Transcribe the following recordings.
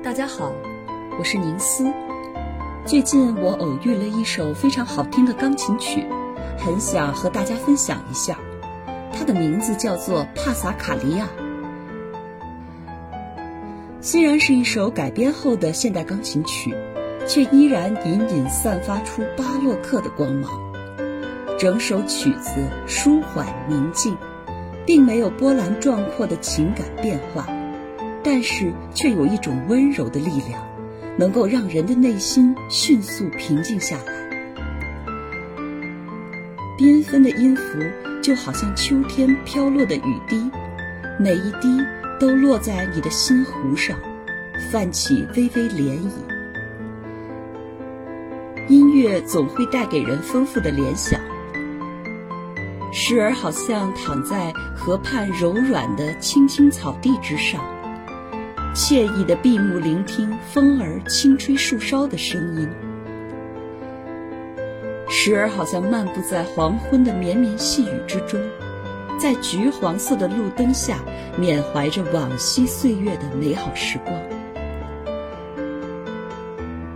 大家好，我是宁思。最近我偶遇了一首非常好听的钢琴曲，很想和大家分享一下。它的名字叫做《帕萨卡利亚》。虽然是一首改编后的现代钢琴曲，却依然隐隐散发出巴洛克的光芒。整首曲子舒缓宁静，并没有波澜壮阔的情感变化。但是却有一种温柔的力量，能够让人的内心迅速平静下来。缤纷的音符就好像秋天飘落的雨滴，每一滴都落在你的心湖上，泛起微微涟漪。音乐总会带给人丰富的联想，时而好像躺在河畔柔软的青青草地之上。惬意的闭目聆听风儿轻吹树梢的声音，时而好像漫步在黄昏的绵绵细雨之中，在橘黄色的路灯下缅怀着往昔岁月的美好时光。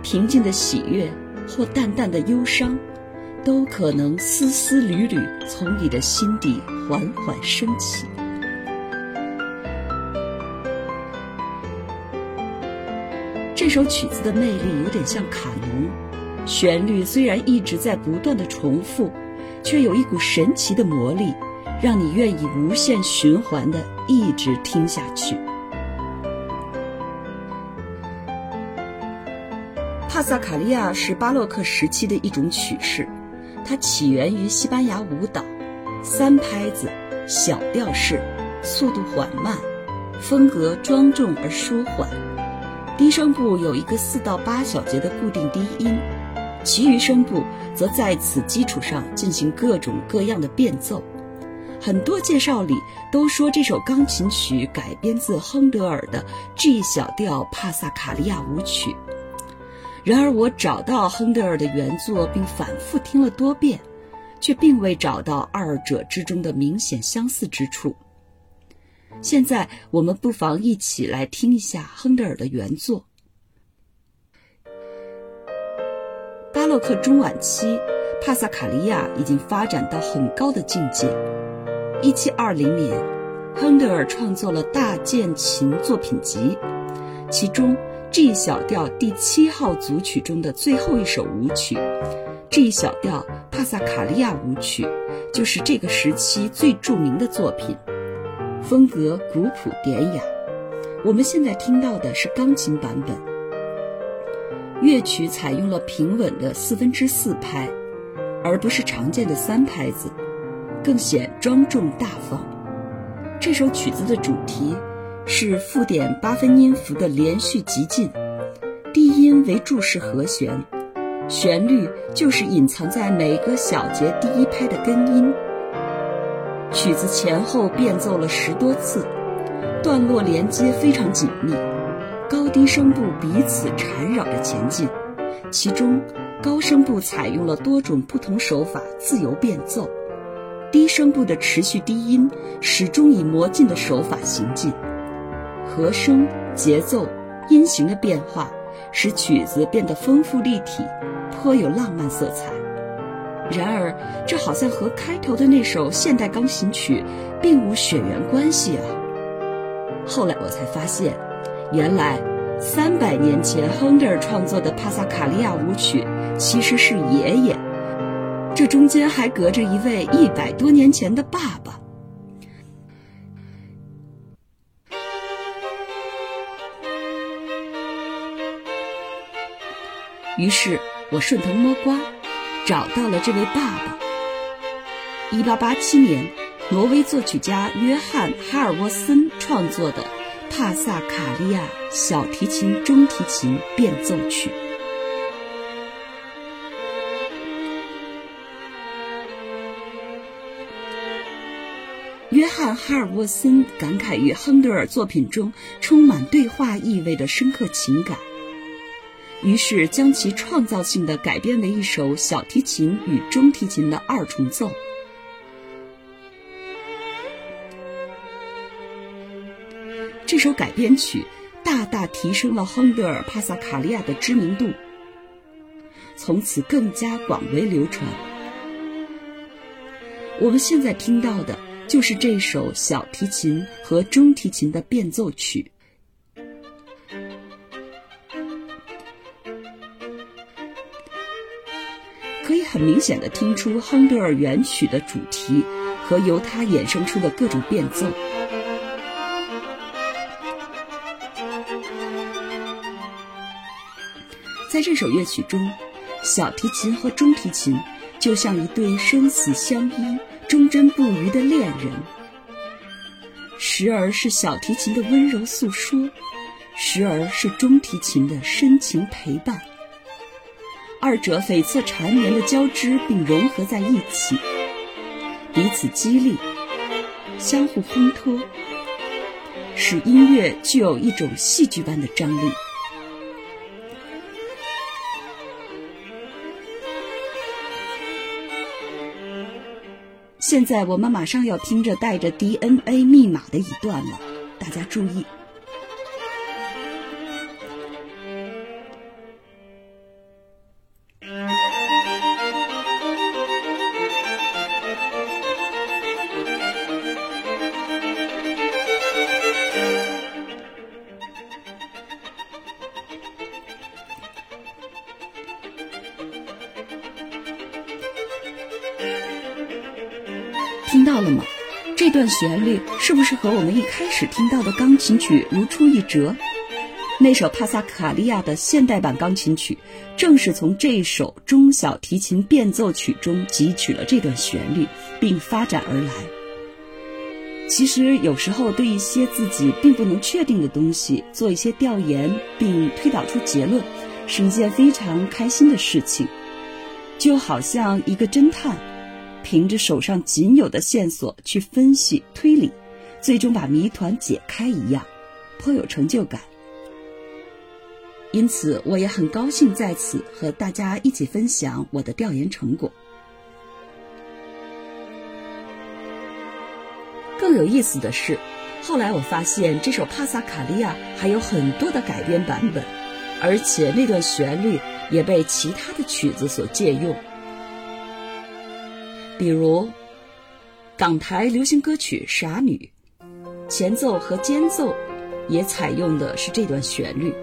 平静的喜悦或淡淡的忧伤，都可能丝丝缕缕从你的心底缓缓升起。这首曲子的魅力有点像卡农，旋律虽然一直在不断的重复，却有一股神奇的魔力，让你愿意无限循环的一直听下去。帕萨卡利亚是巴洛克时期的一种曲式，它起源于西班牙舞蹈，三拍子，小调式，速度缓慢，风格庄重而舒缓。低声部有一个四到八小节的固定低音，其余声部则在此基础上进行各种各样的变奏。很多介绍里都说这首钢琴曲改编自亨德尔的 G 小调帕萨卡利亚舞曲。然而，我找到亨德尔的原作并反复听了多遍，却并未找到二者之中的明显相似之处。现在我们不妨一起来听一下亨德尔的原作。巴洛克中晚期，帕萨卡利亚已经发展到很高的境界。一七二零年，亨德尔创作了大键琴作品集，其中 G 小调第七号组曲中的最后一首舞曲 ——G 小调帕萨卡利亚舞曲，就是这个时期最著名的作品。风格古朴典雅，我们现在听到的是钢琴版本。乐曲采用了平稳的四分之四拍，而不是常见的三拍子，更显庄重大方。这首曲子的主题是附点八分音符的连续急进，低音为注释和弦，旋律就是隐藏在每个小节第一拍的根音。曲子前后变奏了十多次，段落连接非常紧密，高低声部彼此缠绕着前进。其中，高声部采用了多种不同手法自由变奏，低声部的持续低音始终以魔镜的手法行进。和声、节奏、音型的变化使曲子变得丰富立体，颇有浪漫色彩。然而，这好像和开头的那首现代钢琴曲并无血缘关系啊！后来我才发现，原来三百年前亨德尔创作的帕萨卡利亚舞曲其实是爷爷，这中间还隔着一位一百多年前的爸爸。于是我顺藤摸瓜。找到了这位爸爸。一八八七年，挪威作曲家约翰·哈尔沃森创作的《帕萨卡利亚小提琴中提琴变奏曲》。约翰·哈尔沃森感慨于亨德尔作品中充满对话意味的深刻情感。于是将其创造性的改编为一首小提琴与中提琴的二重奏。这首改编曲大大提升了亨德尔·帕萨卡利亚的知名度，从此更加广为流传。我们现在听到的就是这首小提琴和中提琴的变奏曲。很明显的听出亨德尔原曲的主题和由它衍生出的各种变奏。在这首乐曲中，小提琴和中提琴就像一对生死相依、忠贞不渝的恋人，时而是小提琴的温柔诉说，时而是中提琴的深情陪伴。二者悱恻缠绵的交织并融合在一起，彼此激励，相互烘托，使音乐具有一种戏剧般的张力。现在我们马上要听着带着 DNA 密码的一段了，大家注意。听到了吗？这段旋律是不是和我们一开始听到的钢琴曲如出一辙？那首帕萨卡利亚的现代版钢琴曲，正是从这首中小提琴变奏曲中汲取了这段旋律，并发展而来。其实有时候对一些自己并不能确定的东西做一些调研，并推导出结论，是一件非常开心的事情，就好像一个侦探。凭着手上仅有的线索去分析推理，最终把谜团解开一样，颇有成就感。因此，我也很高兴在此和大家一起分享我的调研成果。更有意思的是，后来我发现这首帕萨卡利亚还有很多的改编版本，而且那段旋律也被其他的曲子所借用。比如，港台流行歌曲《傻女》，前奏和间奏也采用的是这段旋律。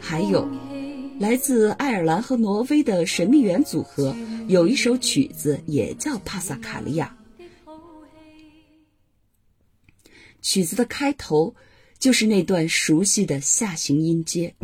还有。来自爱尔兰和挪威的神秘园组合有一首曲子也叫《帕萨卡利亚》，曲子的开头就是那段熟悉的下行音阶。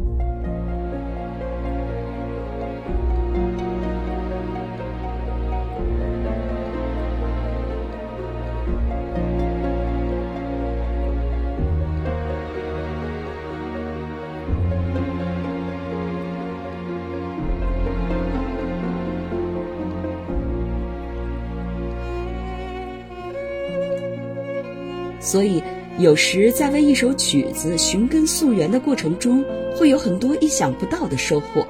所以，有时在为一首曲子寻根溯源的过程中，会有很多意想不到的收获，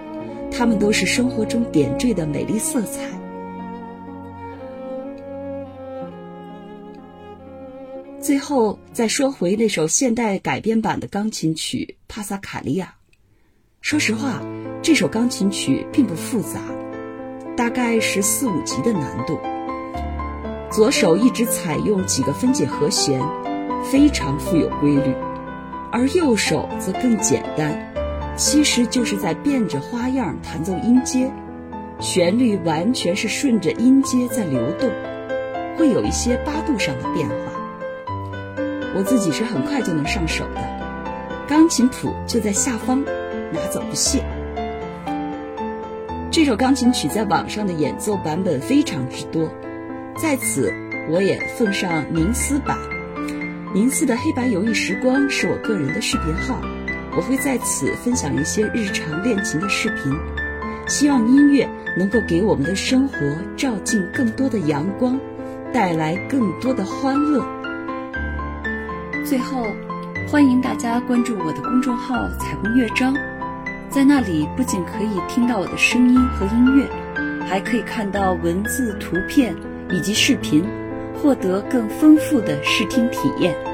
它们都是生活中点缀的美丽色彩。最后，再说回那首现代改编版的钢琴曲《帕萨卡利亚》，说实话，这首钢琴曲并不复杂，大概是四五级的难度。左手一直采用几个分解和弦，非常富有规律，而右手则更简单，其实就是在变着花样弹奏音阶，旋律完全是顺着音阶在流动，会有一些八度上的变化。我自己是很快就能上手的，钢琴谱就在下方，拿走不谢。这首钢琴曲在网上的演奏版本非常之多。在此，我也奉上宁思版。银四的黑白友谊时光是我个人的视频号，我会在此分享一些日常练琴的视频，希望音乐能够给我们的生活照进更多的阳光。带来更多的欢乐。最后欢迎大家关注我的公众号，彩虹乐章，在那里不仅可以听到我的声音和音乐，还可以看到文字、图片以及视频。获得更丰富的视听体验。